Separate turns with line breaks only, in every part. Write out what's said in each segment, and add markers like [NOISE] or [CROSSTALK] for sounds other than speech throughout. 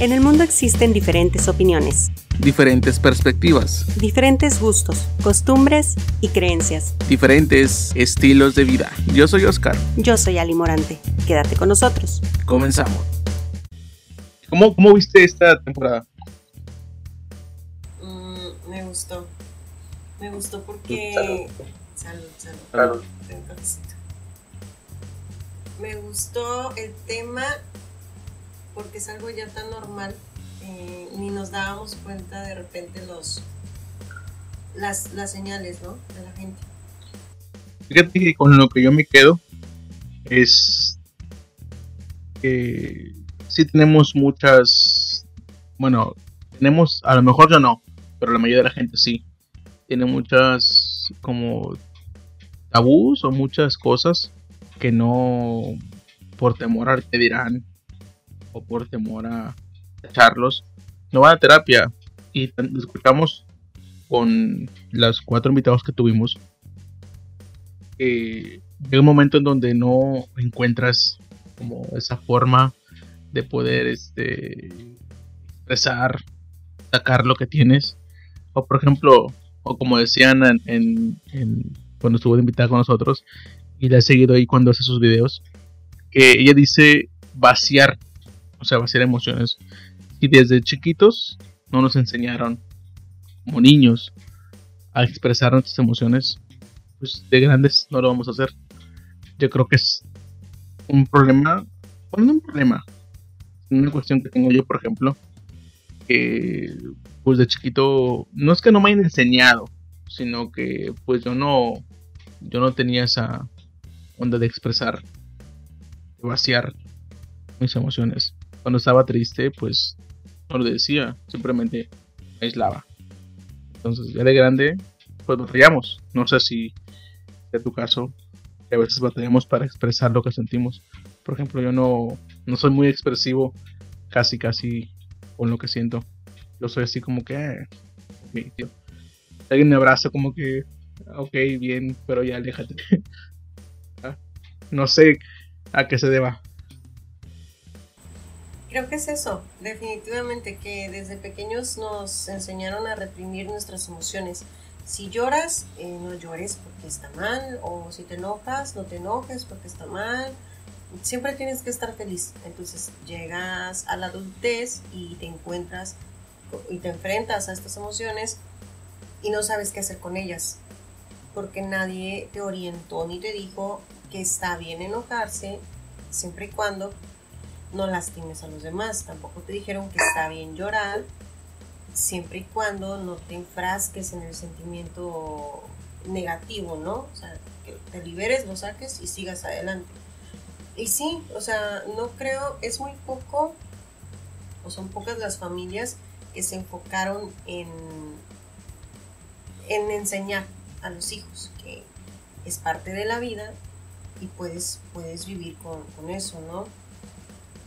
En el mundo existen diferentes opiniones,
diferentes perspectivas,
diferentes gustos, costumbres y creencias,
diferentes estilos de vida. Yo soy Oscar.
Yo soy Ali Morante. Quédate con nosotros.
Comenzamos. ¿Cómo, cómo viste esta temporada?
Mm, me gustó. Me gustó porque... Salud, salud. salud. Me gustó el tema porque es algo ya tan normal, eh, ni nos dábamos cuenta de repente los las, las señales ¿no? de la gente.
Fíjate que con lo que yo me quedo es que sí tenemos muchas, bueno, tenemos, a lo mejor yo no, pero la mayoría de la gente sí, tiene muchas como tabús o muchas cosas que no por temor a que dirán o por temor a echarlos, no van a terapia. Y escuchamos con los cuatro invitados que tuvimos. que llega un momento en donde no encuentras como esa forma de poder este, expresar, sacar lo que tienes. O por ejemplo, o como decían en, cuando estuvo invitada con nosotros, y la he seguido ahí cuando hace sus videos, que ella dice vaciar o sea, va a ser emociones. Y desde chiquitos no nos enseñaron, como niños, a expresar nuestras emociones, pues de grandes no lo vamos a hacer. Yo creo que es un problema, bueno, no un problema, una cuestión que tengo yo, por ejemplo, que pues de chiquito, no es que no me hayan enseñado, sino que pues yo no, yo no tenía esa onda de expresar, de vaciar mis emociones cuando estaba triste, pues no lo decía, simplemente me aislaba. Entonces, ya de grande, pues batallamos. No sé si es tu caso, que a veces batallamos para expresar lo que sentimos. Por ejemplo, yo no, no soy muy expresivo, casi, casi con lo que siento. Yo soy así como que, eh, Alguien me abraza como que, ok, bien, pero ya aléjate. [LAUGHS] Ah, no sé a qué se deba.
Creo que es eso, definitivamente, que desde pequeños nos enseñaron a reprimir nuestras emociones. Si lloras, eh, no llores porque está mal, o si te enojas, no te enojes porque está mal. Siempre tienes que estar feliz. Entonces llegas a la adultez y te encuentras y te enfrentas a estas emociones y no sabes qué hacer con ellas. Porque nadie te orientó ni te dijo que está bien enojarse siempre y cuando no lastimes a los demás. Tampoco te dijeron que está bien llorar, siempre y cuando no te enfrasques en el sentimiento negativo, ¿no? O sea, que te liberes, lo saques y sigas adelante. Y sí, o sea, no creo, es muy poco, o son pocas las familias que se enfocaron en, en enseñar a los hijos que es parte de la vida y puedes, puedes vivir con, con eso, ¿no?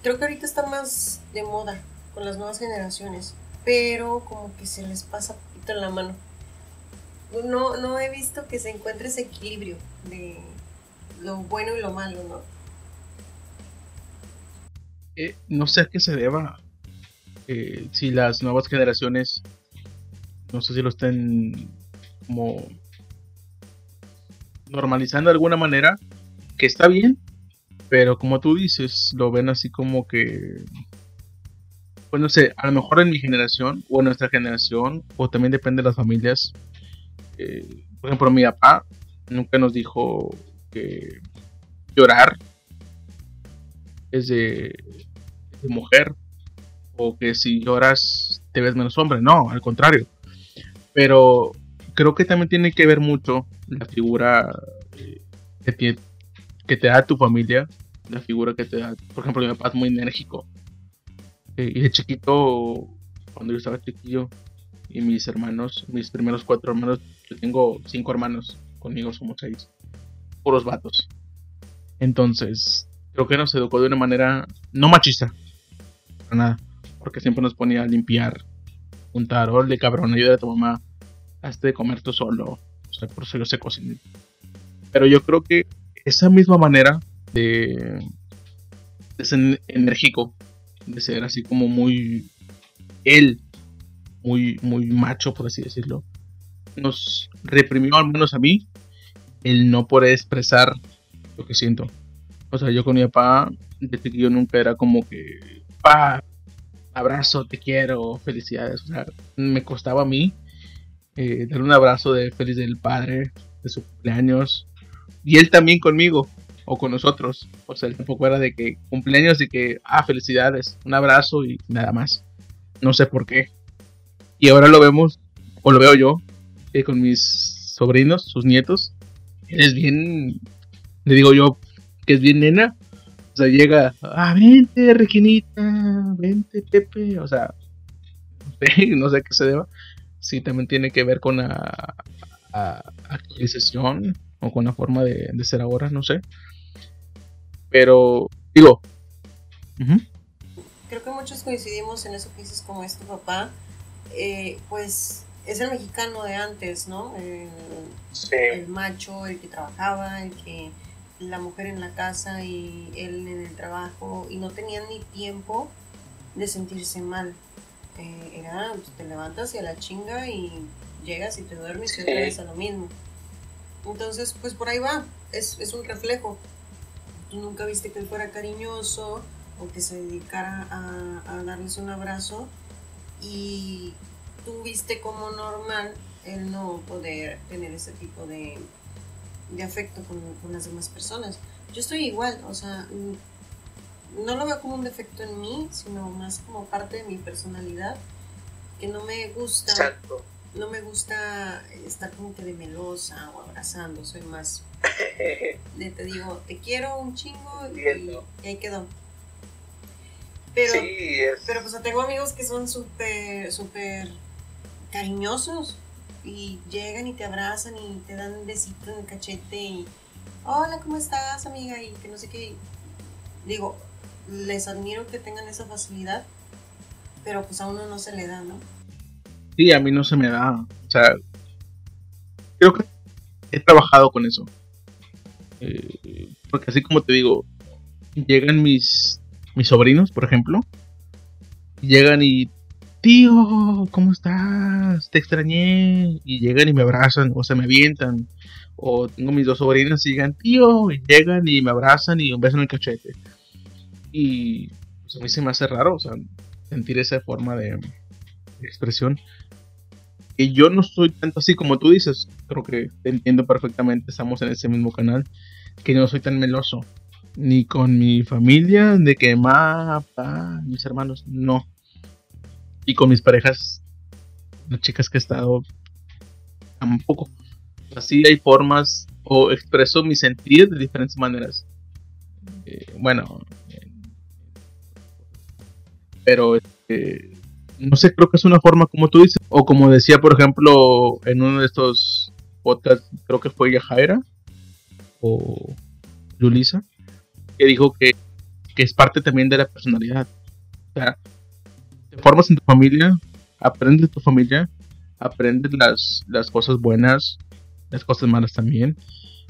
Creo que ahorita está más de moda con las nuevas generaciones, pero como que se les pasa poquito en la mano. No, no he visto que se encuentre ese equilibrio de lo bueno y lo malo, ¿no?
Eh, no sé a qué se deba. Eh, si las nuevas generaciones, no sé si lo estén como normalizando de alguna manera, que está bien, pero como tú dices, lo ven así como que. Pues no sé, a lo mejor en mi generación, o en nuestra generación, o también depende de las familias. Eh, por ejemplo, mi papá nunca nos dijo que llorar es de, mujer, o que si lloras te ves menos hombre. No, al contrario. Pero creo que también tiene que ver mucho la figura eh, que que te da tu familia, la figura que te da, por ejemplo, mi papá es muy enérgico. Y de chiquito, cuando yo estaba chiquillo, y mis hermanos, mis primeros cuatro hermanos, yo tengo cinco hermanos, conmigo somos seis, puros vatos. Entonces, creo que nos educó de una manera no machista, para nada, porque siempre nos ponía a limpiar, juntar, de cabrón, ayuda a tu mamá, hazte de comer tú solo, o sea, por eso yo sé cocinar. Pero yo creo que esa misma manera de, ser enérgico de ser así como muy él, muy, muy macho, por así decirlo, nos reprimió, al menos a mí, el no poder expresar lo que siento. O sea, yo con mi papá, desde que yo nunca era como que, pa, abrazo, te quiero, felicidades. O sea, me costaba a mí eh, dar un abrazo de feliz del padre, de su cumpleaños, y él también conmigo o con nosotros. O sea, tampoco era de que cumpleaños y que, ah, felicidades, un abrazo y nada más. No sé por qué. Y ahora lo vemos, o lo veo yo, eh, con mis sobrinos, sus nietos. Él es bien, le digo yo, que es bien nena. O sea, llega, ah, vente, Reginita, vente, Pepe. O sea, no sé [LAUGHS] qué se deba. Sí, también tiene que ver con la actualización o con la forma de, ser ahora, no sé. Pero, digo,
creo que muchos coincidimos en eso que dices como es tu papá. Eh, pues es el mexicano de antes, ¿no? El, el, macho, el que trabajaba, el que la mujer en la casa y él en el trabajo y no tenían ni tiempo de sentirse mal. Eh, era, pues, te levantas y a la chinga y llegas y te duermes y otra vez a lo mismo. Entonces, pues por ahí va, es, es un reflejo. Tú nunca viste que él fuera cariñoso, o que se dedicara a, darles un abrazo y tú viste como normal el no poder tener ese tipo de, afecto con, las demás personas. Yo estoy igual, o sea, no lo veo como un defecto en mí, sino más como parte de mi personalidad, que no me gusta, no me gusta estar como que de melosa o abrazando, soy más [LAUGHS] de te digo, te quiero un chingo y ahí quedó. Pero, pero pues tengo amigos que son súper, súper cariñosos y llegan y te abrazan y te dan un besito en el cachete y hola, ¿cómo estás, amiga? Y que no sé qué. Digo, les admiro que tengan esa facilidad, pero pues a uno no se le da, ¿no?
Sí, a mí no se me da. O sea, creo que he trabajado con eso. Eh, porque así como te digo, llegan mis mis sobrinos, por ejemplo, llegan y, tío, ¿cómo estás? Te extrañé. Y llegan y me abrazan o se me avientan. O tengo mis dos sobrinas y llegan, tío, y llegan y me abrazan y un beso en el cachete. Y pues, a mí se me hace raro, o sea, sentir esa forma de, expresión. Y yo no soy tanto así como tú dices, creo que te entiendo perfectamente, estamos en ese mismo canal, que no soy tan meloso ni con mi familia, de que ma, pa, mis hermanos, no. Y con mis parejas, las chicas que he estado, tampoco. Así hay formas, o expreso mi sentir de diferentes maneras. Eh, bueno, pero este, no sé, creo que es una forma como tú dices, o como decía, por ejemplo, en uno de estos podcasts, creo que fue Yajaira o Yulisa que dijo que, es parte también de la personalidad. O sea, te formas en tu familia, aprendes de tu familia, aprendes las, las cosas buenas, las cosas malas también,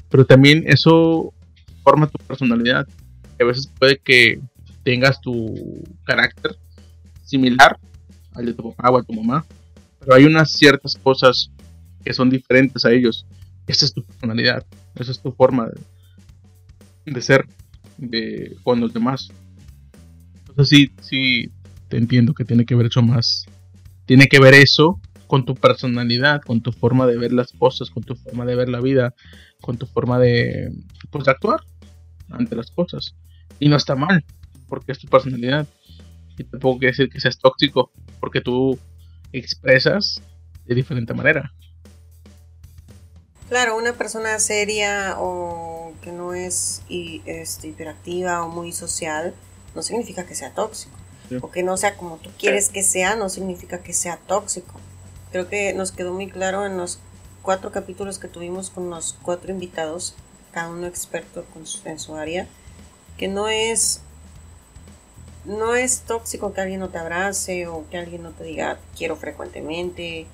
pero también eso forma tu personalidad. A veces puede que tengas tu carácter similar al de tu papá o a tu mamá, pero hay unas ciertas cosas que son diferentes a ellos. Esa es tu personalidad, esa es tu forma de ser de, con los demás. Entonces sí, sí, te entiendo que tiene que ver eso más. Tiene que ver eso con tu personalidad, con tu forma de ver las cosas, con tu forma de ver la vida, con tu forma de, pues, actuar ante las cosas. Y no está mal, porque es tu personalidad. Y tampoco quiere decir que seas tóxico, porque tú expresas de diferente manera.
Claro, una persona seria o que no es este, hiperactiva o muy social no significa que sea tóxico. O que no sea como tú quieres que sea no significa que sea tóxico. Creo que nos quedó muy claro en los cuatro capítulos que tuvimos con los cuatro invitados, cada uno experto en su área, que no es no es tóxico que alguien no te abrace o que alguien no te diga quiero frecuentemente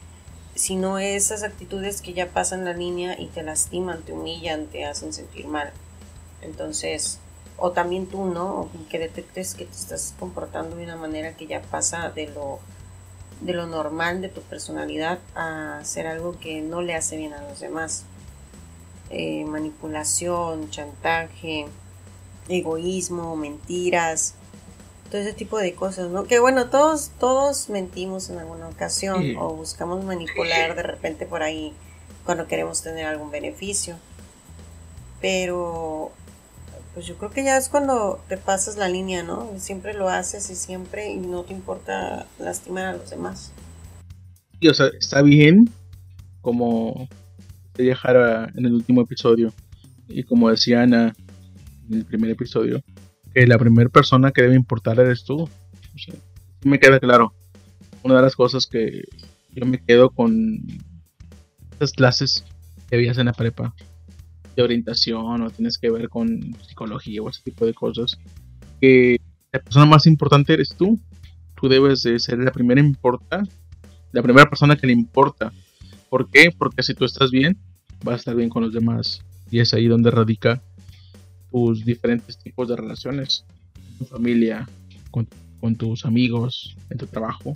sino esas actitudes que ya pasan la línea y te lastiman, te humillan, te hacen sentir mal. Entonces, o también tú, ¿no? que detectes que te estás comportando de una manera que ya pasa de lo, de lo normal de tu personalidad a hacer algo que no le hace bien a los demás. Eh, manipulación, chantaje, egoísmo, mentiras, todo ese tipo de cosas, ¿no? Que bueno, todos, todos mentimos en alguna ocasión o buscamos manipular de repente por ahí cuando queremos tener algún beneficio. Pero pues yo creo que ya es cuando te pasas la línea, ¿no? Siempre lo haces y siempre y no te importa lastimar a los demás.
Y, o sea, está bien como te dejara en el último episodio y como decía Ana en el primer episodio, que la primera persona que debe importar eres tú. O sea, me queda claro. Una de las cosas que yo me quedo con esas clases que veías en la prepa de orientación o tienes que ver con psicología o ese tipo de cosas, que la persona más importante eres tú. Tú debes de ser la primera importa, la primera persona que le importa. ¿Por qué? Porque si tú estás bien, vas a estar bien con los demás. Y es ahí donde radica tus diferentes tipos de relaciones. tu familia, con, tus amigos, en tu trabajo.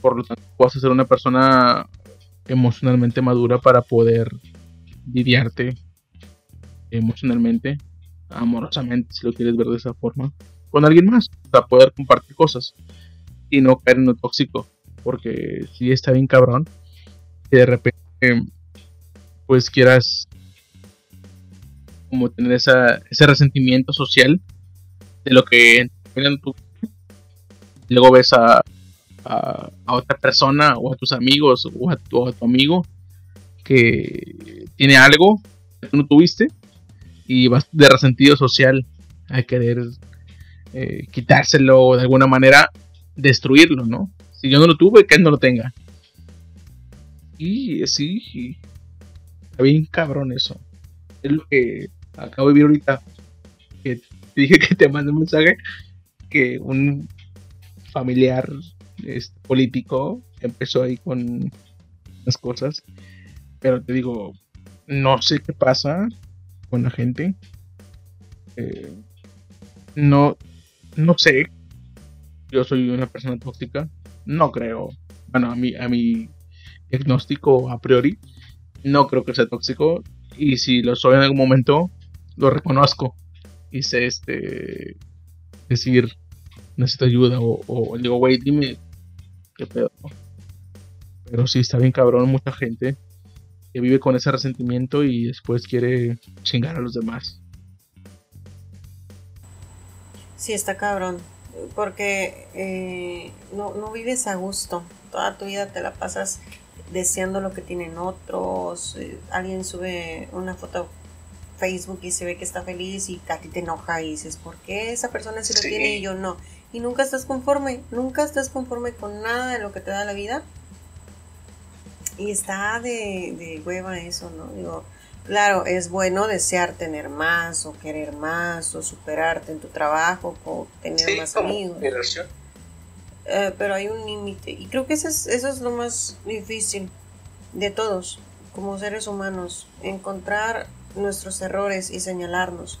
Por lo tanto, vas a ser una persona emocionalmente madura para poder lidiarte emocionalmente, amorosamente, si lo quieres ver de esa forma, con alguien más, para poder compartir cosas y no caer en lo tóxico, porque si está bien cabrón, de repente pues quieras como tener esa, ese resentimiento social de lo que tú luego ves a, otra persona o a tus amigos o a tu, a tu amigo que tiene algo que tú no tuviste y vas de resentido social a querer eh, quitárselo o de alguna manera destruirlo, ¿no? Si yo no lo tuve, que él no lo tenga. Y sí, está bien cabrón eso. Es lo que acabo de vivir ahorita. Que te dije que te mandé un mensaje que un familiar político empezó ahí con las cosas. Pero te digo, no sé qué pasa con la gente. Eh, no, no sé. Yo soy una persona tóxica. No creo. Bueno, a mi, a mi diagnóstico a priori, no creo que sea tóxico. Y si lo soy en algún momento, lo reconozco. Y sé este decir necesito ayuda. O, o digo, güey, dime qué pedo. Pero sí está bien cabrón, mucha gente que vive con ese resentimiento y después quiere chingar a los demás.
Sí, está cabrón. Porque eh, no, no vives a gusto. Toda tu vida te la pasas deseando lo que tienen otros. Eh, alguien sube una foto Facebook y se ve que está feliz y a ti te enoja y dices, ¿por qué esa persona sí lo tiene y yo no? Y nunca estás conforme, nunca estás conforme con nada de lo que te da la vida y está de, de hueva eso, ¿no? Digo, claro, es bueno desear tener más o querer más o superarte en tu trabajo o tener más amigos. Eh, pero hay un límite y creo que eso es, eso es lo más difícil de todos como seres humanos, encontrar nuestros errores y señalarnos.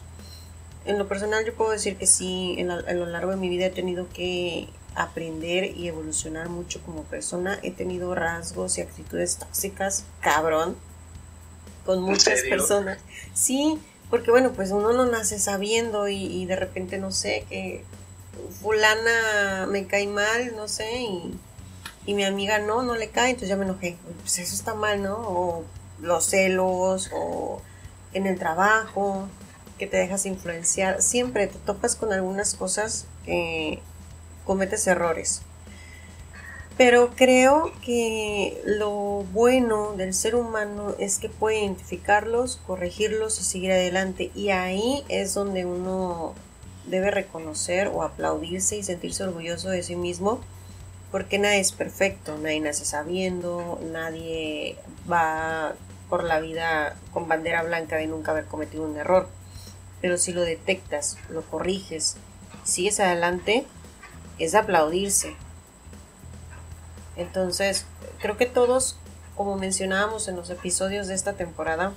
En lo personal yo puedo decir que sí, en, en lo largo de mi vida he tenido que aprender y evolucionar mucho como persona. He tenido rasgos y actitudes tóxicas, cabrón, con muchas personas. Sí, porque bueno, pues uno no nace sabiendo y, de repente no sé, que fulana me cae mal, no sé, y, y, mi amiga no, no le cae, entonces ya me enojé. Pues eso está mal, ¿no? O los celos, o en el trabajo, que te dejas influenciar. Siempre te topas con algunas cosas que cometes errores. Pero creo que lo bueno del ser humano es que puede identificarlos, corregirlos y seguir adelante. Y ahí es donde uno debe reconocer o aplaudirse y sentirse orgulloso de sí mismo. Porque nadie es perfecto, nadie nace sabiendo, nadie va por la vida con bandera blanca de nunca haber cometido un error. Pero si lo detectas, lo corriges, sigues adelante, es aplaudirse. Entonces, creo que todos, como mencionábamos en los episodios de esta temporada,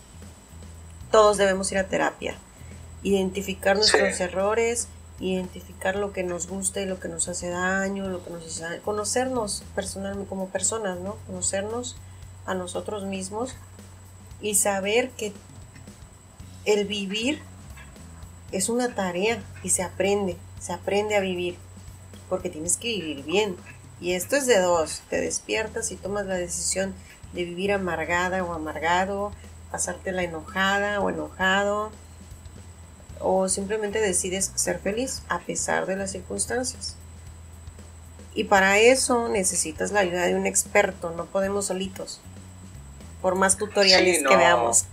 todos debemos ir a terapia. identificar nuestros errores, identificar lo que nos gusta y lo que nos hace daño, lo que nos hace daño, conocernos personalmente como personas, ¿no? Conocernos a nosotros mismos y saber que el vivir es una tarea y se aprende, se aprende a vivir, porque tienes que vivir bien. Y esto es de dos, te despiertas y tomas la decisión de vivir amargada o amargado, pasártela enojada o enojado, o simplemente decides ser feliz a pesar de las circunstancias. Y para eso necesitas la ayuda de un experto, no podemos solitos, por más tutoriales que veamos.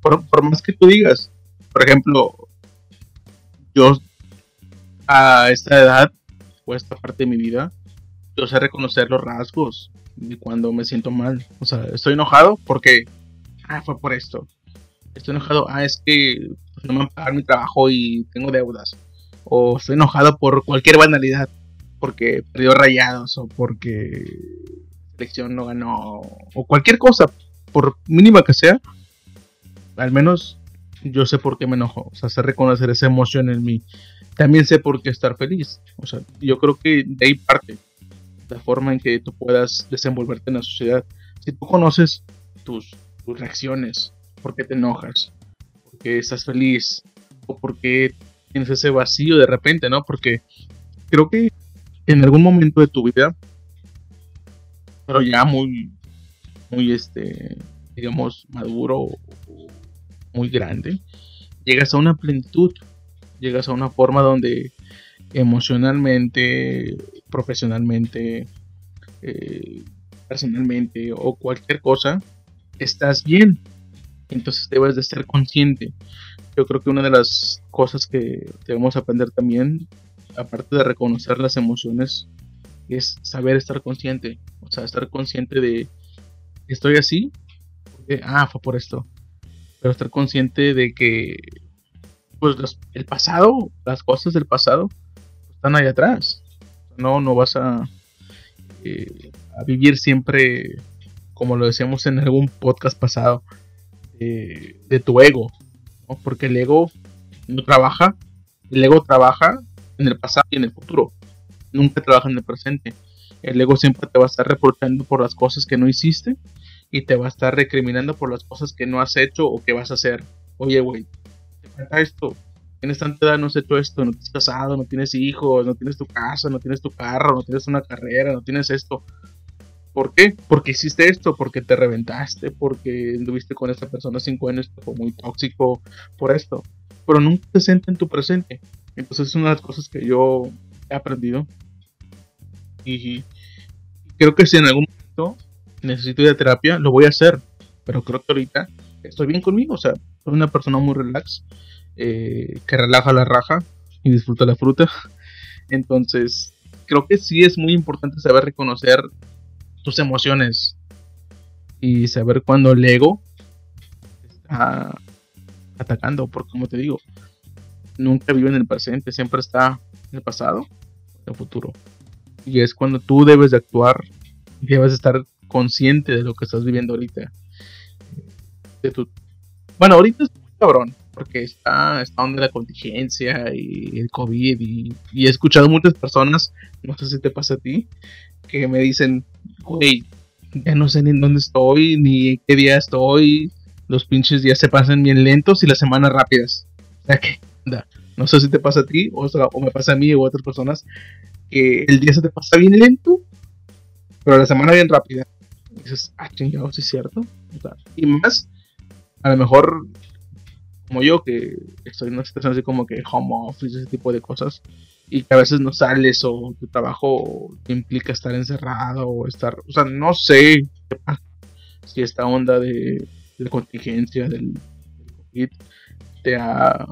Por, por más que tú digas, por ejemplo, yo a esta edad o esta parte de mi vida, yo sé reconocer los rasgos de cuando me siento mal. O sea, estoy enojado porque, ah, fue por esto. Estoy enojado, ah, es que no me van a pagar mi trabajo y tengo deudas. O estoy enojado por cualquier banalidad, porque perdió rayados o porque selección no ganó, o cualquier cosa, por mínima que sea, al menos yo sé por qué me enojo. O sea, sé reconocer esa emoción en mí. También sé por qué estar feliz. O sea, yo creo que de ahí parte la forma en que tú puedas desenvolverte en la sociedad. Si tú conoces tus, tus reacciones, por qué te enojas, por qué estás feliz, o por qué tienes ese vacío de repente, ¿no? Porque creo que en algún momento de tu vida, pero ya muy, muy, este, digamos, maduro, muy grande, llegas a una plenitud, llegas a una forma donde emocionalmente, profesionalmente, eh, personalmente o cualquier cosa, estás bien. Entonces debes de ser consciente. Yo creo que una de las cosas que debemos aprender también, aparte de reconocer las emociones, es saber estar consciente. O sea, estar consciente de, estoy así, ah, fue por esto pero estar consciente de que pues el pasado, las cosas del pasado están ahí atrás. No, no vas a, eh, a vivir siempre, como lo decíamos en algún podcast pasado, de tu ego, porque el ego no trabaja, el ego trabaja en el pasado y en el futuro, nunca trabaja en el presente. El ego siempre te va a estar reportando por las cosas que no hiciste y te va a estar recriminando por las cosas que no has hecho o que vas a hacer. Oye, güey, te falta esto. Tienes tanta edad, no has hecho esto, no has casado, no tienes hijos, no tienes tu casa, no tienes tu carro, no tienes una carrera, no tienes esto. ¿Por qué? Porque hiciste esto, porque te reventaste, porque anduviste con esta persona cinco años, fue muy tóxico, por esto. Pero nunca te sientes en tu presente. Entonces es una de las cosas que yo he aprendido. Y creo que si en algún momento necesito ir a terapia, lo voy a hacer. Pero creo que ahorita estoy bien conmigo. O sea, soy una persona muy relax, eh, que relaja la raja y disfruta la fruta. [LAUGHS] Entonces, creo que sí es muy importante saber reconocer tus emociones y saber cuando el ego está atacando. Porque, como te digo, nunca vive en el presente, siempre está en el pasado, en el futuro. Y es cuando tú debes de actuar, debes de estar consciente de lo que estás viviendo ahorita. De tu... Bueno, ahorita es cabrón, porque está, está donde la contingencia y el COVID y, he escuchado muchas personas, no sé si te pasa a ti, que me dicen, güey, ya no sé ni en dónde estoy, ni qué día estoy, los pinches días se pasan bien lentos y las semanas rápidas. O sea que, no sé si te pasa a ti o, o me pasa a mí o a otras personas, que el día se te pasa bien lento, pero la semana bien rápida dices, ah, chingados, es cierto. y más, a lo mejor, como yo, que estoy en una situación así como que home office, ese tipo de cosas, y que a veces no sales o tu trabajo implica estar encerrado o estar, o sea, no sé si esta onda de, de contingencia del, COVID te ha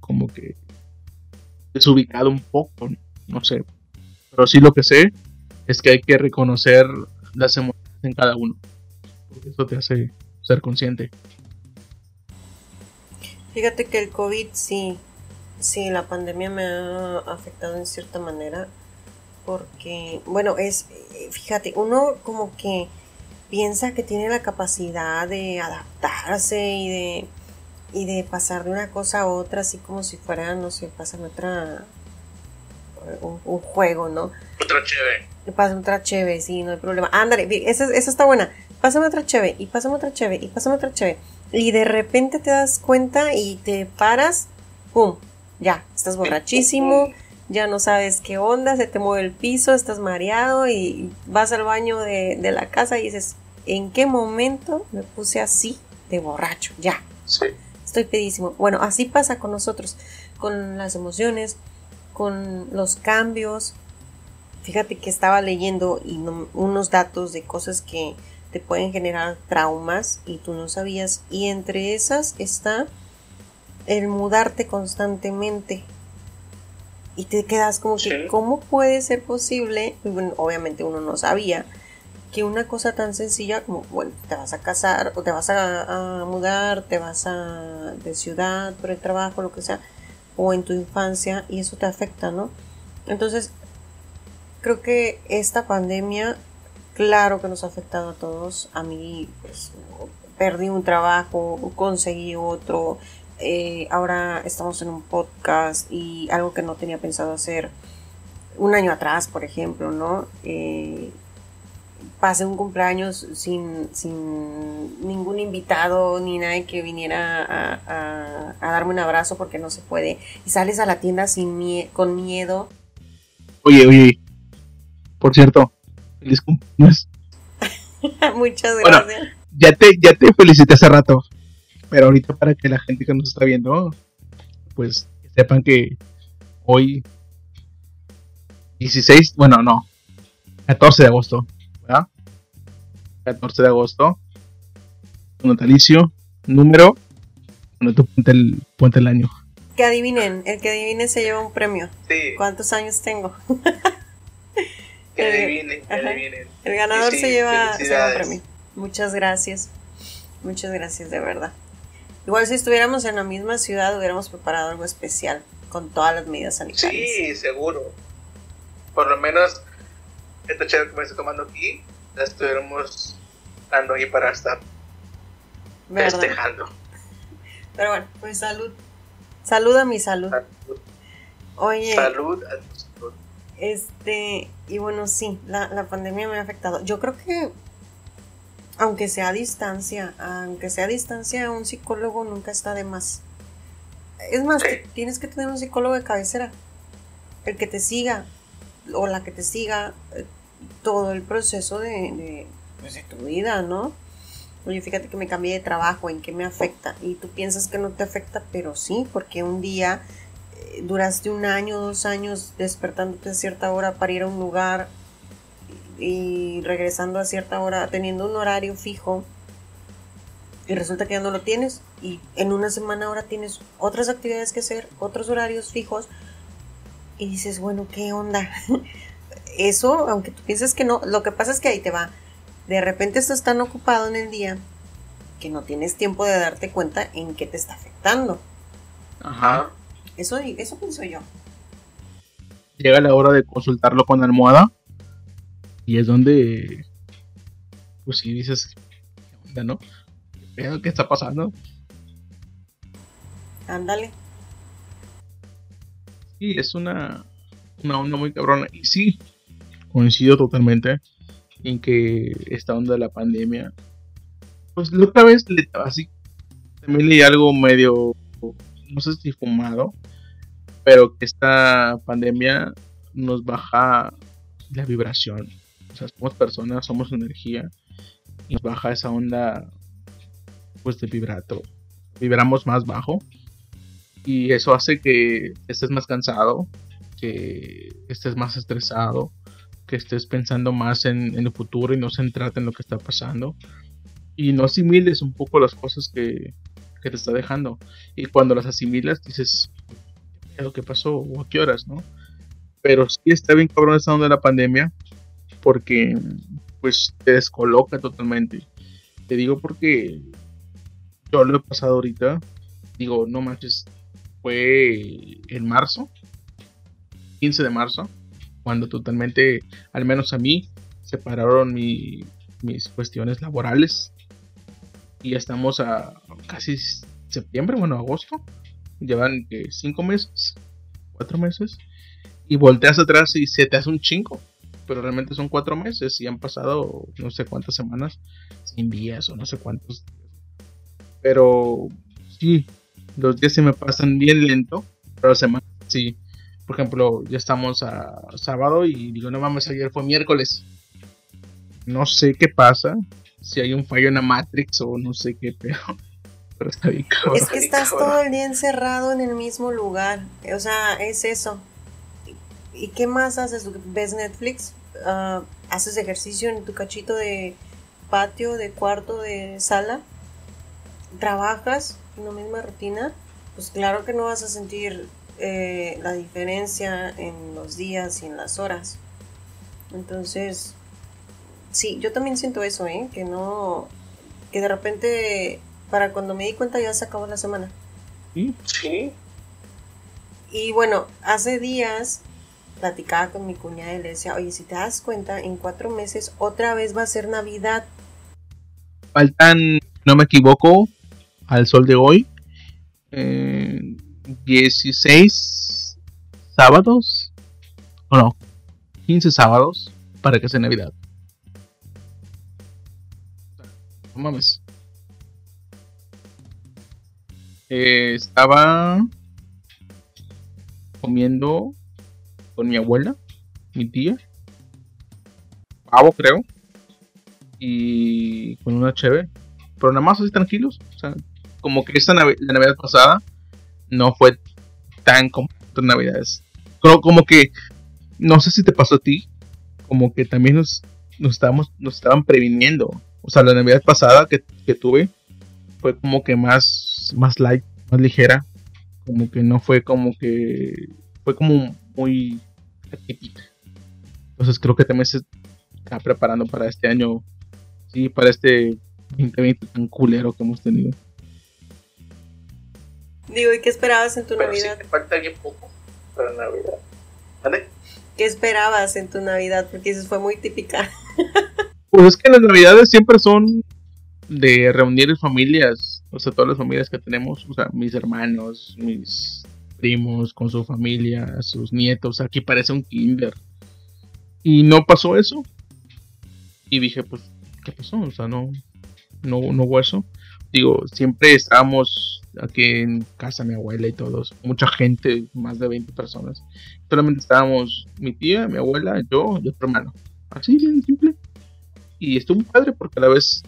como que desubicado un poco, no sé. Pero sí lo que sé es que hay que reconocer las emociones en cada uno. Eso te hace ser consciente.
Fíjate que el COVID sí, sí, la pandemia me ha afectado en cierta manera. Porque, bueno, es, fíjate, uno como que piensa que tiene la capacidad de adaptarse y de y de pasar de una cosa a otra, así como si fuera, no sé, pasar otra. Un, un juego, ¿no?
Otra chévere.
Pásame otra chévere, sí, no hay problema. Ándale, esa, esa está buena. Pásame otra chévere, y pásame otra chévere, y pásame otra chévere. Y de repente te das cuenta y te paras, ¡pum! Ya, estás borrachísimo, ya no sabes qué onda, se te mueve el piso, estás mareado y vas al baño de, de la casa y dices, ¿en qué momento me puse así de borracho? Ya.
Sí.
Estoy pedísimo. Bueno, así pasa con nosotros, con las emociones, con los cambios. Fíjate que estaba leyendo y no- unos datos de cosas que te pueden generar traumas y tú no sabías. Y entre esas está el mudarte constantemente. Y te quedas como que,
Sí.
¿cómo puede ser posible? Y bueno, obviamente uno no sabía que una cosa tan sencilla como, bueno, te vas a casar o te vas a, a mudar, te vas a de ciudad por el trabajo, lo que sea, o en tu infancia y eso te afecta, ¿no? Entonces, creo que esta pandemia, claro que nos ha afectado a todos. A mí, pues, perdí un trabajo, conseguí otro. eh, ahora estamos en un podcast y algo que no tenía pensado hacer un año atrás, por ejemplo, ¿no? Eh, pasé un cumpleaños sin, sin ningún invitado ni nadie que viniera a, a- a darme un abrazo porque no se puede. Y sales a la tienda sin mie- con miedo.
Oye, oye. Por cierto, feliz cumpleaños. [LAUGHS]
Muchas
Bueno.
gracias.
Ya te, ya te felicité hace rato. Pero ahorita para que la gente que nos está viendo, pues sepan que hoy 16, bueno, no, 14 de agosto, ¿verdad? 14 de agosto, tu natalicio, número, bueno, tú ponte el, ponte el año.
Que adivinen, el que adivine se lleva un premio.
Sí,
¿Cuántos años tengo? [LAUGHS]
que adivinen, que adivinen.
El ganador
Sí,
se, lleva, se lleva un premio. Muchas gracias. Muchas gracias, de verdad. Igual si estuviéramos en la misma ciudad hubiéramos preparado algo especial con todas las medidas sanitarias.
Sí, seguro. Por lo menos esta chévere que me estoy tomando aquí, la estuviéramos dando ahí para estar
¿Verdad?
festejando.
Pero bueno, pues salud. Salud a mi salud.
Salud,
Oye,
salud a tu salud.
este, y bueno, sí, la, la pandemia me ha afectado. Yo creo que, aunque sea a distancia, aunque sea a distancia, un psicólogo nunca está de más. Es más,
Sí.
tienes que tener un psicólogo de cabecera. El que te siga, o la que te siga, eh, todo el proceso de, pues, de tu vida, ¿no? Oye, fíjate que me cambié de trabajo, ¿en qué me afecta? Y tú piensas que no te afecta, pero sí, porque un día eh, duraste un año, dos años despertándote a cierta hora para ir a un lugar y regresando a cierta hora, teniendo un horario fijo y resulta que ya no lo tienes y en una semana ahora tienes otras actividades que hacer, otros horarios fijos y dices, bueno, ¿qué onda? [LAUGHS] Eso, aunque tú pienses que no, lo que pasa es que ahí te va. De repente estás tan ocupado en el día que no tienes tiempo de darte cuenta en qué te está afectando.
Ajá.
Eso, eso pienso yo.
Llega la hora de consultarlo con almohada y es donde, pues si dices, ¿qué onda, no? ¿Qué está pasando?
Ándale.
Sí, es una, una onda muy cabrona. Y sí, coincido totalmente en que esta onda de la pandemia, pues la otra vez le, así, también leí algo medio, no sé si fumado, pero que esta pandemia nos baja la vibración. O sea, somos personas, somos energía, y nos baja esa onda, pues de vibrato. Vibramos más bajo y eso hace que estés más cansado, que estés más estresado, que estés pensando más en, el futuro y no centrarte en lo que está pasando y no asimiles un poco las cosas que, que te está dejando y cuando las asimilas dices ¿qué pedo? ¿qué pasó? o a qué horas, ¿no? Pero sí está bien cabrón esta onda de la pandemia porque pues te descoloca totalmente. Te digo porque yo lo he pasado ahorita. Digo, no manches, fue en marzo, 15 de marzo, cuando totalmente, al menos a mí, separaron mi- mis cuestiones laborales. Y ya estamos a casi septiembre, bueno, agosto. Llevan que cinco meses, cuatro meses. Y volteas atrás y se te hace un chingo. Pero realmente son cuatro meses y han pasado no sé cuántas semanas, sin días o no sé cuántos. Pero sí, los días se me pasan bien lento, pero semanas sí. Por ejemplo, ya estamos a sábado y digo, no mames, ayer fue miércoles. No sé qué pasa, si hay un fallo en la Matrix o no sé qué, pero, [LAUGHS] pero está bien cabrón.
Es que estás todo el día encerrado en el mismo lugar. O sea, es eso. ¿Y qué más haces? ¿Ves Netflix? Ah, ¿Haces ejercicio en tu cachito de patio, de cuarto, de sala? ¿Trabajas en la misma rutina? Pues claro que no vas a sentir eh, la diferencia en los días y en las horas. Entonces, sí, yo también siento eso, ¿eh? Que no, que de repente, para cuando me di cuenta ya se acabó la semana.
Sí,
Sí.
Y bueno, hace días platicaba con mi cuñada y le decía, oye, si te das cuenta, en cuatro meses otra vez va a ser Navidad.
faltan, no me equivoco, al sol de hoy, eh, 16 sábados, o no, 15 sábados para que sea Navidad. No mames. Eh, estaba comiendo con mi abuela, mi tía, pavo creo, y con una chévere, pero nada más así tranquilos. O sea, como que esta la Navidad pasada no fue tan como otras Navidades. Creo como que, no sé si te pasó a ti, como que también nos, nos, estábamos, nos estaban previniendo. O sea, la Navidad pasada que, que tuve fue como que más, más light, más ligera. Como que no fue como que, fue como muy atípica. Entonces creo que también se está preparando para este año, sí, para este 2020 tan culero que hemos tenido.
Digo, ¿y qué esperabas en tu
Pero sí
Navidad?
te falta bien poco para Navidad. ¿Vale?
¿Qué esperabas en tu Navidad? Porque dices, fue muy típica. [LAUGHS]
Pues es que las navidades siempre son de reunir familias, o sea, todas las familias que tenemos, o sea, mis hermanos, mis primos con su familia, sus nietos, aquí parece un kinder. Y no pasó eso. Y dije, pues, ¿qué pasó? O sea, no, no, no hubo eso. Digo, siempre estábamos aquí en casa mi abuela y todos, mucha gente, más de 20 personas. Solamente estábamos mi tía, mi abuela, yo y otro hermano. Así, bien simple. Y estuvo padre porque a la vez,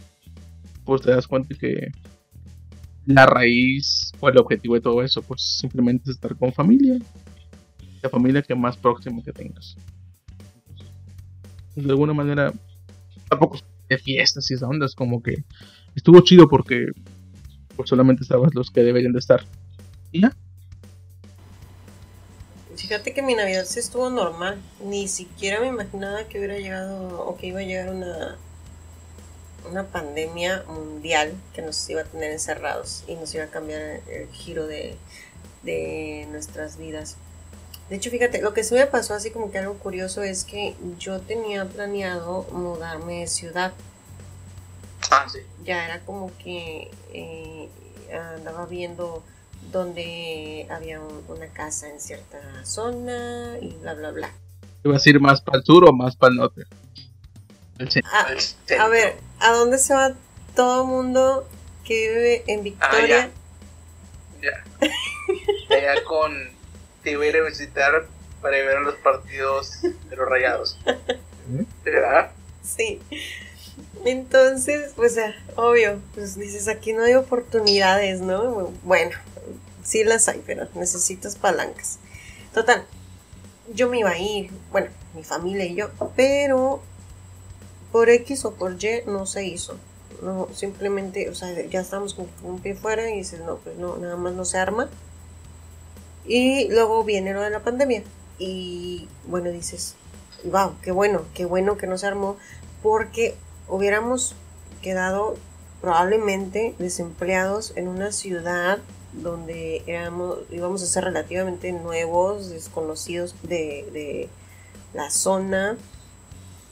pues te das cuenta que la raíz o el objetivo de todo eso, pues simplemente es estar con familia. La familia que más próxima que tengas. De alguna manera, tampoco de fiestas y esa onda, es como que estuvo chido porque solamente estabas los que deberían de estar. Ya,
Fíjate que mi Navidad sí estuvo normal. Ni siquiera me imaginaba que hubiera llegado o que iba a llegar una, una pandemia mundial que nos iba a tener encerrados y nos iba a cambiar el giro de, de nuestras vidas. De hecho, fíjate, lo que sí me pasó así como que algo curioso es que yo tenía planeado mudarme de ciudad.
Ah, sí.
Ya era como que eh, andaba viendo donde había un- una casa en cierta zona y bla, bla, bla.
ibas a ir más para el sur o más para el norte. Al centro.
Ah, a ver, ¿a dónde se va todo el mundo que vive en Victoria?
Ya. Allá con. Te iba a ir a visitar para ir a ver los partidos de los rayados. [LAUGHS] ¿Verdad?
Sí. Entonces, pues ah, obvio, pues dices, aquí no hay oportunidades, ¿no? Bueno, sí las hay, pero necesitas palancas. Total, yo me iba a ir, bueno, mi familia y yo, pero por X o por Y no se hizo. No, simplemente, o sea, ya estamos con un pie fuera y dices, no, pues no, nada más no se arma. Y luego viene lo de la pandemia. Y bueno, dices, wow, qué bueno, qué bueno que no se armó, porque hubiéramos quedado probablemente desempleados en una ciudad donde éramos, íbamos a ser relativamente nuevos, desconocidos de, de la zona,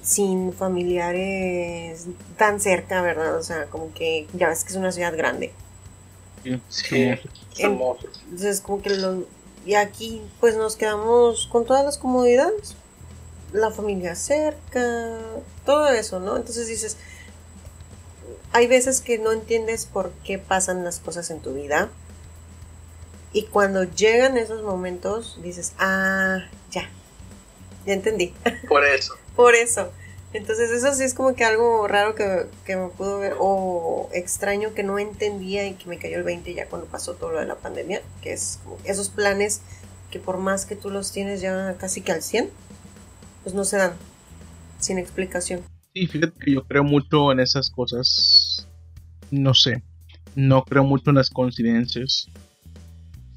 sin familiares tan cerca, ¿verdad? O sea, como que ya ves que es una ciudad grande.
Sí,
Sí.
Entonces, como que lo, y aquí pues nos quedamos con todas las comodidades. La familia cerca, todo eso, ¿no? Entonces dices, hay veces que no entiendes por qué pasan las cosas en tu vida. Y cuando llegan esos momentos, dices, ah, ya, ya entendí. [LAUGHS]
Por eso.
Por eso. Entonces eso sí es como que algo raro que, que me pudo ver o extraño que no entendía y que me cayó el 20 ya cuando pasó todo lo de la pandemia, que es como esos planes que por más que tú los tienes ya casi que al 100, pues no se dan sin explicación.
Sí, fíjate que yo creo mucho en esas cosas. No sé. No creo mucho en las coincidencias.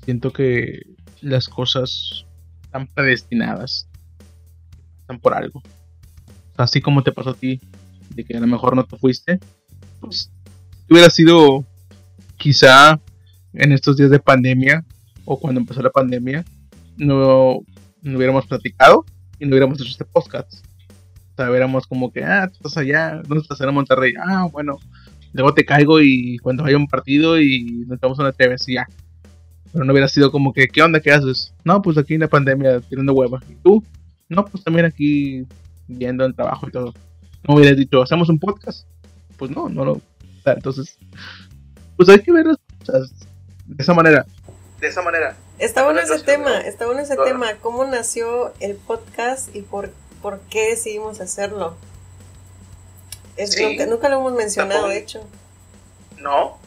Siento que las cosas están predestinadas. Están por algo. Así como te pasó a ti, de que a lo mejor no te fuiste, pues hubiera sido quizá en estos días de pandemia o cuando empezó la pandemia, no, no hubiéramos platicado y no hubiéramos hecho este podcast. O sea, hubiéramos como que, ah, tú estás allá, ¿dónde estás en Monterrey? Ah, bueno, luego te caigo y cuando haya un partido y nos damos una TV, así ya. Pero no hubiera sido como que, ¿qué onda? ¿Qué haces? No, pues aquí en la pandemia, tirando hueva. ¿Y tú? No, pues también aquí viendo el trabajo y todo. No hubieras dicho, ¿hacemos un podcast? Pues no, no lo. o sea, entonces, pues hay que ver las cosas de esa manera.
De esa manera.
Está bueno ese tema, está bueno ese tema, cómo nació el podcast y por, por qué decidimos hacerlo. Es,
Sí.
nunca, nunca lo hemos mencionado,
Tampoco-
de hecho.
No.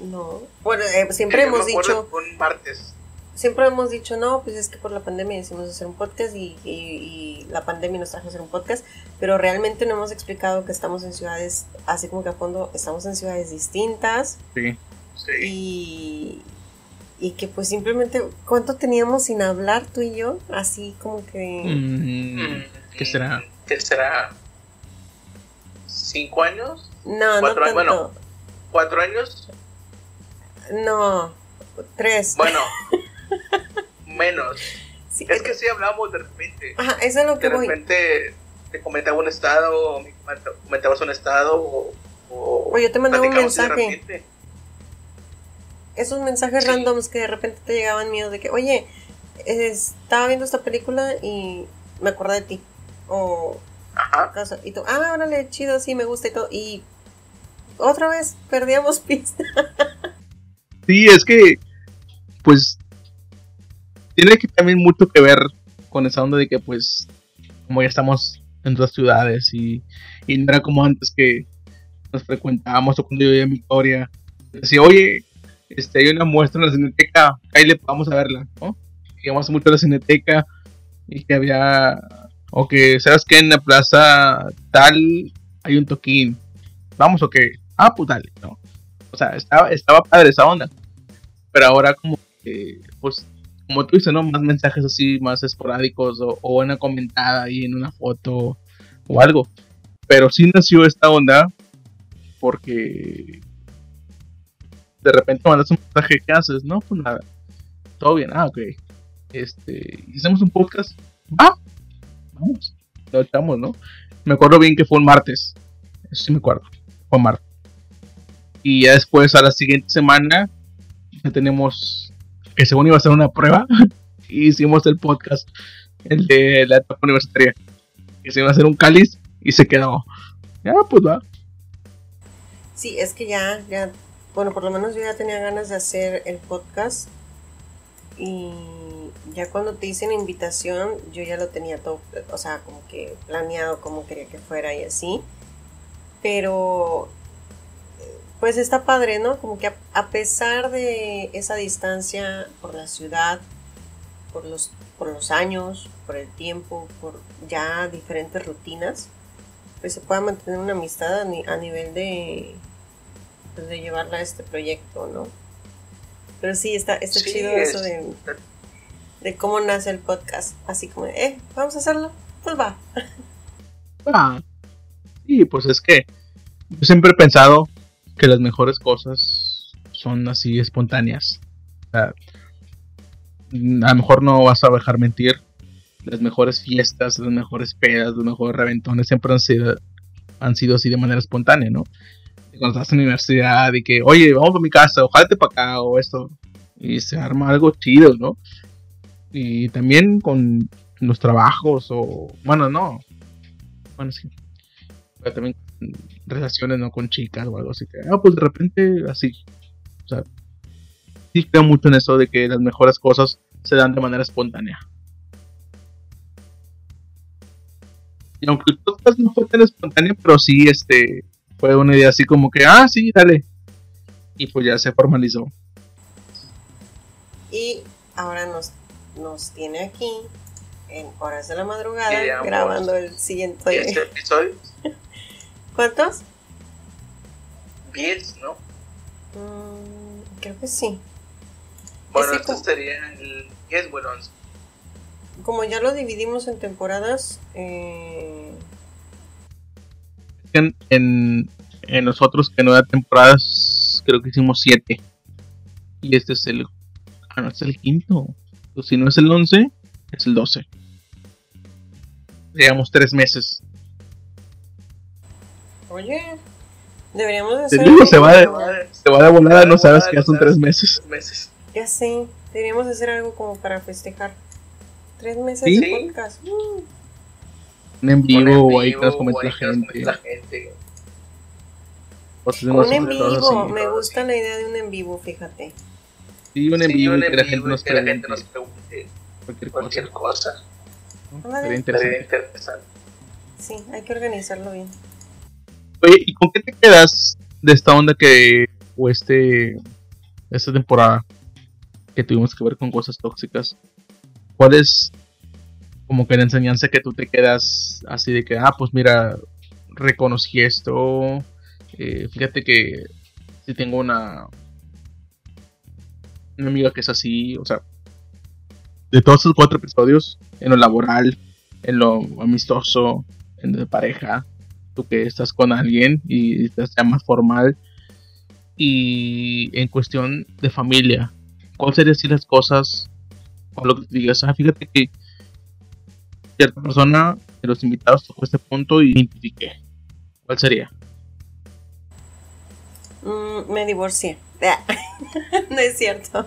No. Bueno, eh, siempre hemos dicho...
Un martes.
siempre hemos dicho, no, pues es que por la pandemia decidimos hacer un podcast y, y- y la pandemia nos trajo a hacer un podcast, pero realmente no hemos explicado que estamos en ciudades, así como que a fondo, estamos en ciudades distintas
Sí.
Sí.
y, y que pues simplemente, ¿cuánto teníamos sin hablar tú y yo? Así como que...
Mm, ¿Qué será?
¿Qué será? ¿Cinco años?
No, no tanto.
años, bueno. ¿Cuatro años?
No, tres.
Bueno, [LAUGHS] menos.
Sí,
Es que sí hablamos de repente.
Ajá, eso es lo que
De
voy.
repente te comentaba un estado, o me comentabas un estado, o, o,
O yo te mandaba un mensaje. Esos mensajes
Sí.
randoms que de repente te llegaban míos de que, oye, estaba viendo esta película y me acordé de ti. O
Ajá.
y tú, ah, órale, chido, sí, me gusta y todo. Y otra vez perdíamos [LAUGHS] pista.
Sí, es que, pues, tiene que también mucho que ver con esa onda de que, pues, como ya estamos en otras ciudades y, y no era como antes que nos frecuentábamos o cuando yo vivía en Victoria, decía, oye, este, hay una muestra en la cineteca, ahí le vamos a verla, ¿no? Íbamos mucho a la cineteca y que había, o que, ¿sabes qué? En la plaza tal hay un toquín, vamos o qué, ah, pues dale, ¿no? O sea, estaba, estaba padre esa onda. Pero ahora como que, pues, como tú dices, ¿no? Más mensajes así, más esporádicos o, o una comentada ahí en una foto o algo. Pero sí nació esta onda porque de repente mandas un mensaje, ¿qué haces? No, pues nada. Todo bien, ah, ok. Este, hicimos un podcast. Ah, vamos. Lo echamos, ¿no? Me acuerdo bien que fue un martes. Eso sí me acuerdo. Fue un martes. Y ya después, a la siguiente semana, ya tenemos que según iba a ser una prueba, [LAUGHS] hicimos el podcast, el de la etapa universitaria, que se iba a hacer un cáliz y se quedó. Ya, pues va.
Sí, es que ya, ya, bueno, por lo menos yo ya tenía ganas de hacer el podcast. Y ya cuando te hice la invitación, yo ya lo tenía todo, o sea, como que planeado cómo quería que fuera y así. Pero, pues está padre, ¿no? Como que a, pesar de esa distancia por la ciudad, por los, por los años, por el tiempo, por ya diferentes rutinas, pues se pueda mantener una amistad a nivel de, pues, de llevarla a este proyecto, ¿no? Pero sí, está, está
Sí,
chido
es-
eso de, de cómo nace el podcast. Así como, de, eh, vamos a hacerlo, pues va. [LAUGHS]
Ah, sí, pues es que yo siempre he pensado que las mejores cosas son así espontáneas. O sea, a lo mejor no vas a dejar mentir. Las mejores fiestas, las mejores pedas, los mejores reventones siempre han sido, han sido así de manera espontánea, ¿no? Cuando estás en la universidad y que, oye, vamos a mi casa, ojalá para acá o esto. Y se arma algo chido, ¿no? Y también con los trabajos o, bueno, no. Bueno, sí. Pero también relaciones, ¿no? Con chicas o algo así. Que, ah, pues de repente así. O sea, sí creo mucho en eso de que las mejores cosas se dan de manera espontánea. Y aunque el podcast no fue tan espontáneo, pero sí, este, fue una idea así como que, ah, sí, dale. Y pues ya se formalizó.
Y ahora nos, nos tiene aquí en horas de la madrugada grabando el siguiente.
Este episodio, [LAUGHS]
¿Cuántos?
10, ¿no?
Mm, creo que sí.
Bueno,
como-
sería el 10 o el 11.
Como ya lo dividimos en temporadas, eh,
En, en, en nosotros, que no era temporadas, creo que hicimos 7. Y este es el. Ah, no, este es el quinto. O si no es el 11, es el 12. Llevamos 3 meses.
oye, deberíamos de hacer.
digo,
algo
se va de, se va de volada, no sabes que ya son 3 meses.
Tres meses.
Ya sé, deberíamos hacer algo como para festejar. Tres meses
¿Sí?
de podcast. Mm.
Un en vivo,
en
o ahí que nos la gente.
la gente.
O hacemos
Un en vivo,
así.
me gusta la idea de un en vivo, fíjate.
Sí, un en
Sí,
vivo
un
y que
en
la gente nos
que la gente nos
pregunte cualquier
cualquier
cosa.
Sería
interesante.
interesante.
Sí, hay que organizarlo bien.
Oye, ¿y con qué te quedas de esta onda que, o este, esta temporada que tuvimos que ver con cosas tóxicas? ¿Cuál es como que la enseñanza que tú te quedas así de que, ah, pues mira, reconocí esto, eh, fíjate que si tengo una, una amiga que es así, o sea, de todos esos cuatro episodios, en lo laboral, en lo amistoso, en de pareja, tú que estás con alguien y te sea más formal y en cuestión de familia, ¿cuál serían así las cosas o lo que digas? Ah, fíjate que cierta persona de los invitados tocó este punto y identifiqué. ¿Cuál sería?
Mm, me divorcié. [LAUGHS] no es cierto.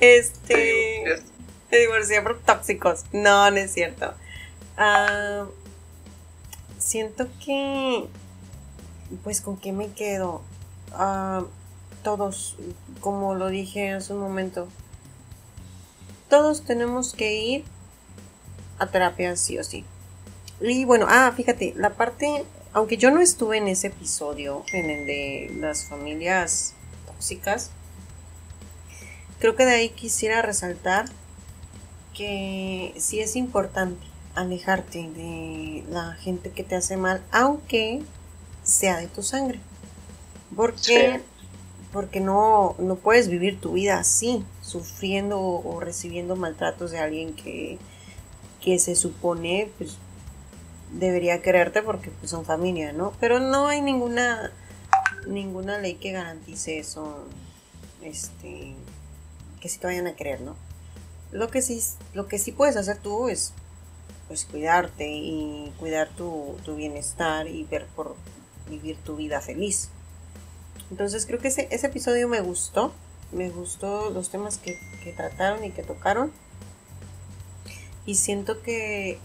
Este.
Es-
Me divorcié por tóxicos. No, no es cierto. Ah, siento que. Pues con qué me quedo. Ah, todos, como lo dije hace un momento. Todos tenemos que ir a terapia sí o sí. Y bueno, ah, fíjate, la parte, aunque yo no estuve en ese episodio, en el de las familias tóxicas, creo que de ahí quisiera resaltar que sí es importante alejarte de la gente que te hace mal, aunque sea de tu sangre. Porque,
Sí.
porque no, no puedes vivir tu vida así, sufriendo o, o recibiendo maltratos de alguien que, que se supone pues debería quererte porque pues, son familia, ¿no? Pero no hay ninguna ninguna ley que garantice eso, este, que sí te vayan a querer, ¿no? Lo que sí, lo que sí puedes hacer tú es pues cuidarte y cuidar tu, tu bienestar y ver por vivir tu vida feliz. Entonces creo que ese, ese episodio me gustó, me gustó los temas que, que trataron y que tocaron. Y siento que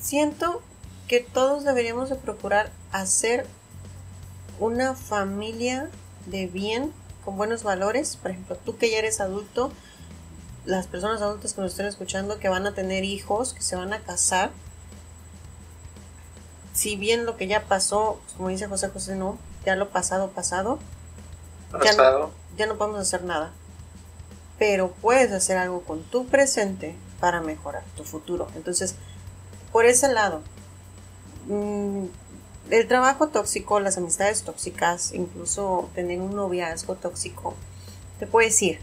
siento que todos deberíamos de procurar hacer una familia de bien, con buenos valores. Por ejemplo, tú que ya eres adulto, las personas adultas que nos estén escuchando que van a tener hijos, que se van a casar. Si bien lo que ya pasó, pues, como dice José José, no, ya lo pasado, pasado, Ya no.
Pasado.
ya no podemos hacer nada. Pero puedes hacer algo con tu presente para mejorar tu futuro. Entonces, por ese lado, mm, el trabajo tóxico, las amistades tóxicas, incluso tener un noviazgo tóxico, te puedes ir.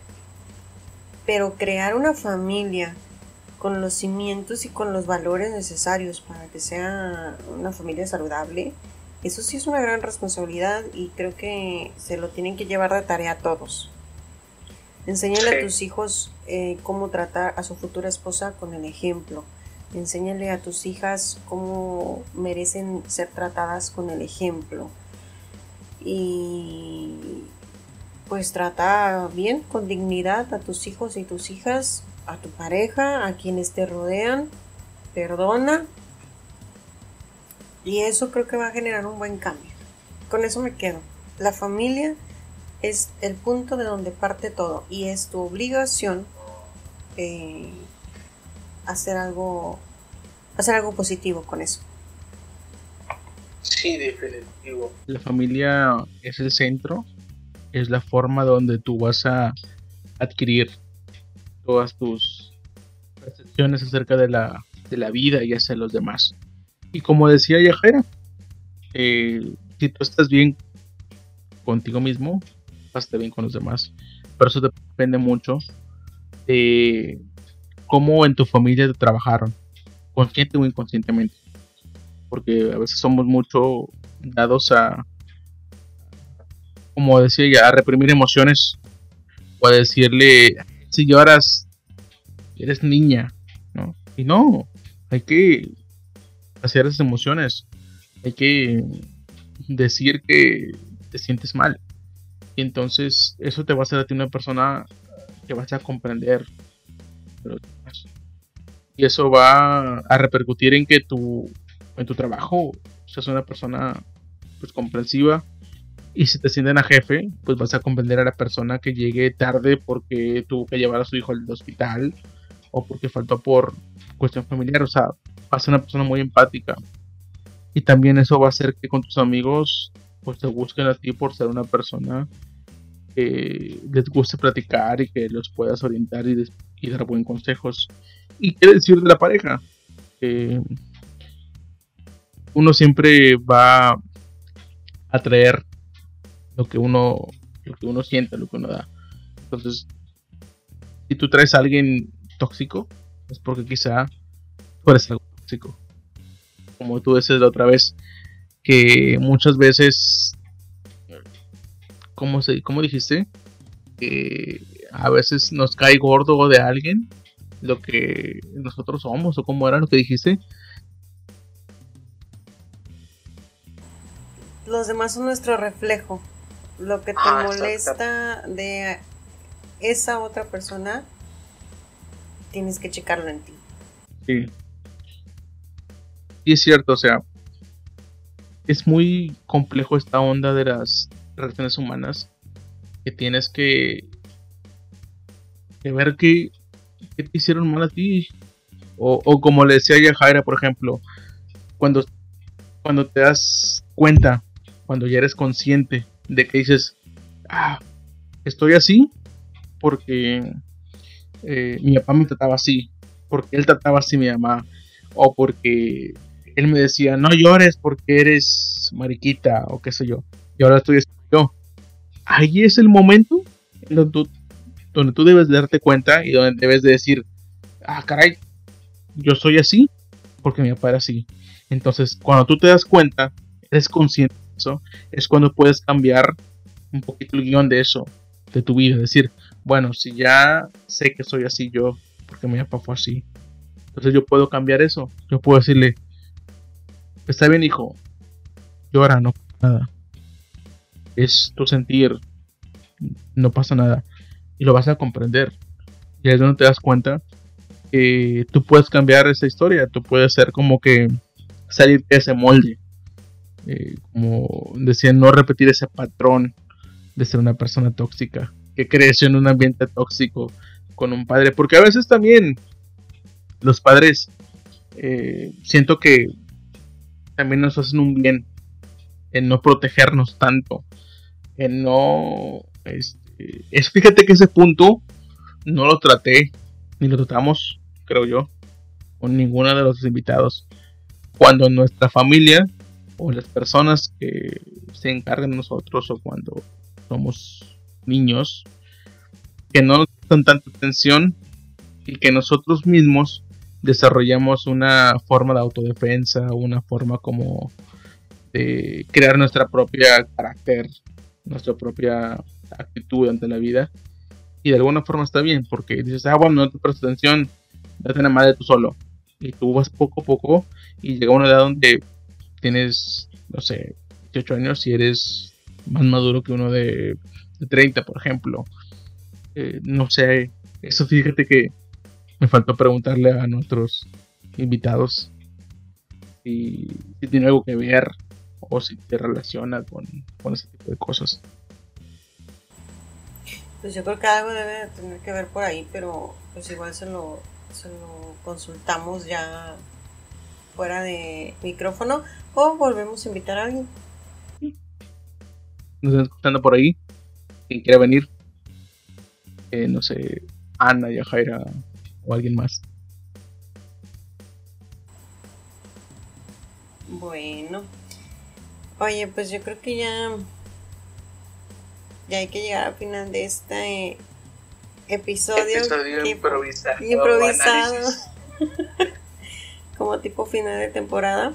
Pero crear una familia con los cimientos y con los valores necesarios para que sea una familia saludable, eso sí es una gran responsabilidad y creo que se lo tienen que llevar de tarea a todos. Enséñale a tus hijos eh, cómo tratar a su futura esposa con el ejemplo. Enséñale a tus hijas cómo merecen ser tratadas con el ejemplo. Y pues trata bien, con dignidad a tus hijos y tus hijas, a tu pareja, a quienes te rodean. Perdona. Y eso creo que va a generar un buen cambio. Con eso me quedo. La familia es el punto de donde parte todo y es tu obligación eh, hacer algo hacer algo positivo con eso.
Sí, definitivo.
La familia es el centro, es la forma donde tú vas a adquirir todas tus percepciones acerca de la, de la vida y hacia los demás. Y como decía Yajera, eh, si tú estás bien contigo mismo, estar bien con los demás. Pero eso depende mucho de cómo en tu familia te trabajaron, consciente o inconscientemente. Porque a veces somos mucho dados a, como decía ya, a reprimir emociones o a decirle, si lloras, eres niña, ¿no? Y no, hay que hacer esas emociones, hay que decir que te sientes mal. Y entonces eso te va a hacer a ti una persona que vas a comprender. Y eso va a repercutir en que tu, en tu trabajo seas una persona pues comprensiva. Y si te sienten a jefe, pues vas a comprender a la persona que llegue tarde porque tuvo que llevar a su hijo al hospital o porque faltó por cuestión familiar. O sea, vas a ser una persona muy empática. Y también eso va a hacer que con tus amigos pues te busquen a ti por ser una persona les guste platicar y que los puedas orientar y, dar buen consejos. ¿Y qué decir de la pareja? uno siempre va a traer lo que uno lo que uno siente, lo que uno da. Entonces, si tú traes a alguien tóxico, es porque quizá tú eres algo tóxico. Como tú dices la otra vez, que muchas veces, ¿cómo, se, cómo dijiste? Que a veces nos cae gordo de alguien lo que nosotros somos o cómo era lo que dijiste.
Los demás son nuestro reflejo. Lo que te ah, molesta de esa otra persona, tienes que checarlo en ti.
Sí. Y es cierto, o sea, es muy complejo esta onda de las relaciones humanas que tienes que, ver qué, te hicieron mal a ti. O, como le decía a Jaira, por ejemplo, cuando, cuando te das cuenta, cuando ya eres consciente de que dices, ah, estoy así porque eh, mi papá me trataba así, porque él trataba así mi mamá, o porque él me decía, no llores porque eres mariquita o qué sé yo. Y ahora estoy yo. Ahí es el momento donde tú, donde tú debes darte cuenta y donde debes de decir, ah, caray, yo soy así porque mi papá era así. Entonces, cuando tú te das cuenta, eres consciente de eso, es cuando puedes cambiar un poquito el guion de eso, de tu vida. Decir, bueno, si ya sé que soy así yo, porque mi papá fue así, entonces yo puedo cambiar eso. Yo puedo decirle, Está bien, hijo. Llora, no nada. Es tu sentir. No pasa nada. Y lo vas a comprender. Y ahí es donde te das cuenta que tú puedes cambiar esa historia. Tú puedes ser como que salir de ese molde. Eh, como decía, no repetir ese patrón de ser una persona tóxica. Que creció en un ambiente tóxico con un padre. Porque a veces también los padres eh, siento que también nos hacen un bien en no protegernos tanto, en no... Este, es, fíjate que ese punto no lo traté, ni lo tratamos, creo yo, con ninguno de los invitados. Cuando nuestra familia o las personas que se encargan de nosotros o cuando somos niños, que no nos dan tanta atención y que nosotros mismos desarrollamos una forma de autodefensa, una forma como de crear nuestra propia carácter, nuestra propia actitud ante la vida. Y de alguna forma está bien, porque dices, ah, bueno, no te prestas atención, date la madre tú solo. y tú vas poco a poco y llega una edad donde tienes, no sé, 18 años y eres más maduro que uno de, 30, por ejemplo. Eh, no sé, eso fíjate que me faltó preguntarle a nuestros invitados si, si tiene algo que ver o si te relaciona con, con ese tipo de cosas.
Pues yo creo que algo debe tener que ver por ahí, pero pues igual se lo, se lo consultamos ya fuera de micrófono o volvemos a invitar a alguien.
Nos están escuchando por ahí. Quien quiera venir. Eh, no sé, Ana, Yajaira o alguien más.
Bueno. Oye, pues yo creo que ya ya hay que llegar al final de este episodio.
Episodio improvisado.
Improvisado. [LAUGHS] Como tipo final de temporada.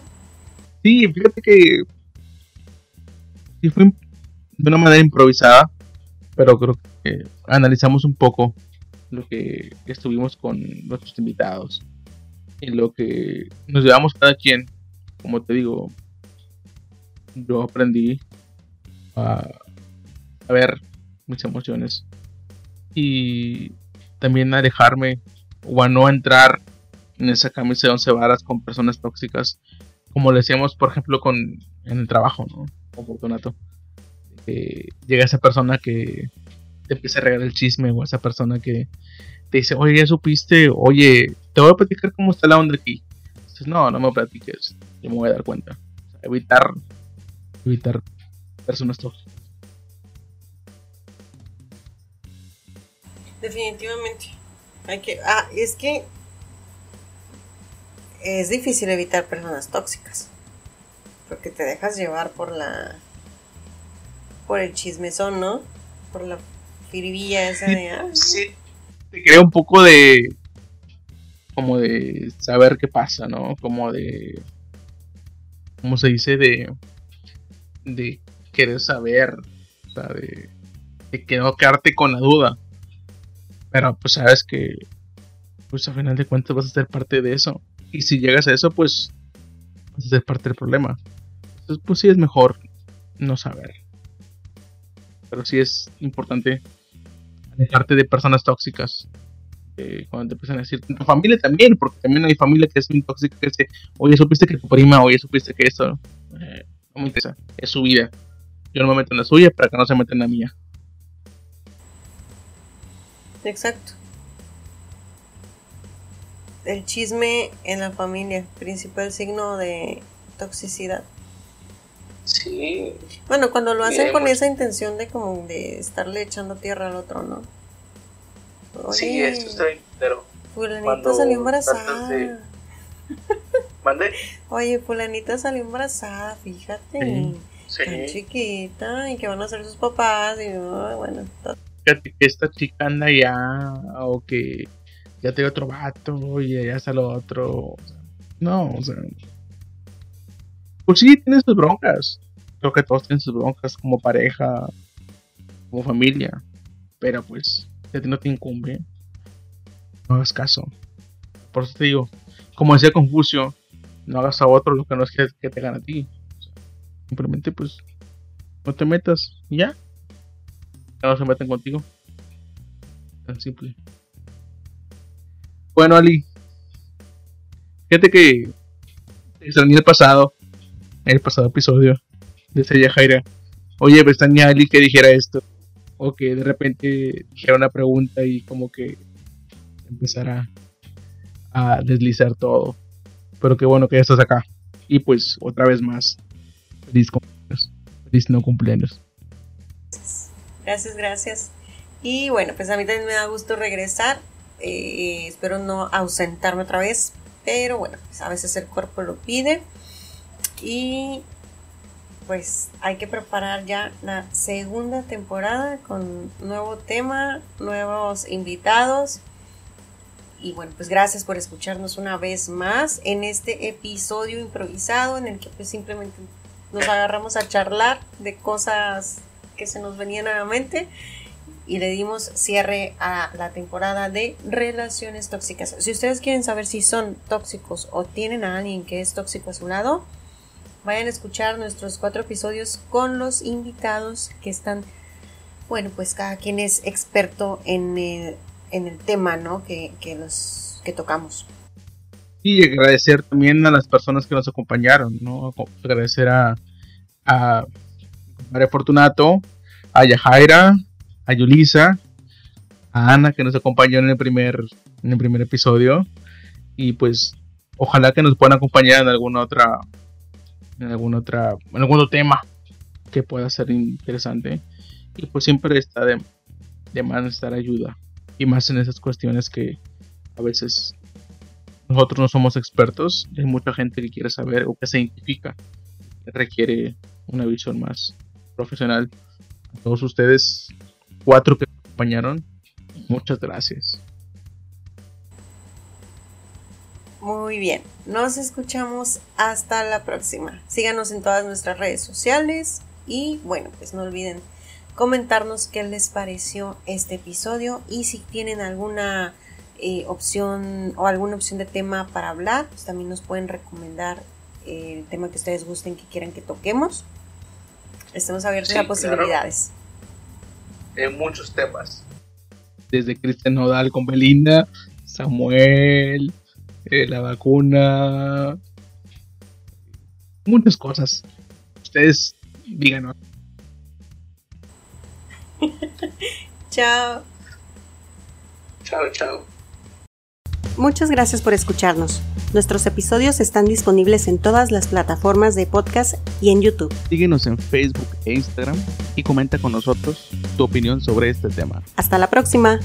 Sí, fíjate que sí fue de una manera improvisada, pero creo que analizamos un poco lo que estuvimos con nuestros invitados y lo que nos llevamos cada quien. Como te digo, yo aprendí a ver mis emociones y también alejarme o a no entrar en esa camisa de once varas con personas tóxicas como le decíamos por ejemplo con en el trabajo no con Fortunato. Llega esa persona que te empieza a regalar el chisme o esa persona que te dice oye ya supiste oye te voy a platicar cómo está la onda aquí Entonces, no no me platiques yo me voy a dar cuenta evitar evitar personas tóxicas
Definitivamente. Hay que. Ah, es que. Es difícil evitar personas tóxicas. Porque te dejas llevar por la. Por el chismezón, ¿no? Por la firibilla esa de. Ah,
sí. Te crea un poco de. Como de saber qué pasa, ¿no? Como de. ¿Cómo se dice? De. De querer saber. O sea, de. De que no quedarte con la duda pero pues sabes que, pues a final de cuentas vas a ser parte de eso. Y si llegas a eso, pues vas a ser parte del problema. Entonces, pues sí es mejor no saber. Pero sí es importante alejarte de personas tóxicas. cuando te empiezan a decir, tu familia también, porque también hay familia que es muy tóxica, que dice, oye, supiste que tu prima, oye, supiste que esto, eh, no me interesa, es su vida. Yo no me meto en la suya para que no se meta en la mía.
Exacto. El chisme en la familia, principal signo de toxicidad.
Sí.
Bueno, cuando lo hacen con esa intención de como de estarle echando tierra al otro, ¿no?
sí, esto está bien, pero.
Fulanita salió embarazada.
¿Mande?
Oye, fulanita salió embarazada, fíjate. Sí. Tan chiquita y que van a ser sus papás y bueno, todo
fíjate que esta chica anda ya, o que ya tiene otro vato y ya está lo otro. No, o sea. Pues sí, tiene sus broncas. Creo que todos tienen sus broncas como pareja, como familia. Pero pues, si a ti no te incumbe, no hagas caso. Por eso te digo, como decía Confucio, no hagas a otro lo que no es que, te gane a ti. simplemente pues, no te metas y ya no se meten contigo. Tan simple. Bueno, Ali. Fíjate que extrañé el pasado. El pasado episodio de ese Jaira. Oye, pues extrañé Ali que dijera esto. O que de repente dijera una pregunta y como que empezara a deslizar todo. Pero qué bueno que ya estás acá. Y pues otra vez más. Feliz cumpleaños. Feliz no cumpleaños.
Gracias, gracias. Y bueno, pues a mí también me da gusto regresar. Eh, espero no ausentarme otra vez. Pero bueno, pues a veces el cuerpo lo pide. Y pues hay que preparar ya la segunda temporada con nuevo tema, nuevos invitados. Y bueno, pues gracias por escucharnos una vez más en este episodio improvisado en el que pues simplemente nos agarramos a charlar de cosas que se nos venían a la mente. y le dimos cierre a la temporada de relaciones tóxicas. Si ustedes quieren saber si son tóxicos o tienen a alguien que es tóxico a su lado, vayan a escuchar nuestros cuatro episodios con los invitados que están, bueno, pues cada quien es experto en en el tema, ¿no? Que, que, los, que tocamos.
Y agradecer también a las personas que nos acompañaron, ¿no? Agradecer a, a María Fortunato, a Yajaira, a Yulisa, a Ana que nos acompañó en el primer, en el primer episodio. Y pues ojalá que nos puedan acompañar en alguna otra en algún otra en algún otro tema que pueda ser interesante y pues siempre está de, de más estar ayuda y más en esas cuestiones que a veces nosotros no somos expertos hay mucha gente que quiere saber o que se identifica requiere una visión más profesional a todos ustedes cuatro que acompañaron muchas gracias
Muy bien, nos escuchamos hasta la próxima. Síganos en todas nuestras redes sociales y bueno, pues no olviden comentarnos qué les pareció este episodio y si tienen alguna eh, opción o alguna opción de tema para hablar, pues también nos pueden recomendar eh, el tema que ustedes gusten que quieran que toquemos. Estamos abiertos a posibilidades.
En muchos temas.
Desde Cristian Nodal con Belinda, Samuel, eh, la vacuna, muchas cosas. Ustedes díganos. [LAUGHS]
chao.
Chao, chao.
Muchas gracias por escucharnos. Nuestros episodios están disponibles en todas las plataformas de podcast y en YouTube.
Síguenos en Facebook e Instagram y comenta con nosotros tu opinión sobre este tema.
Hasta la próxima.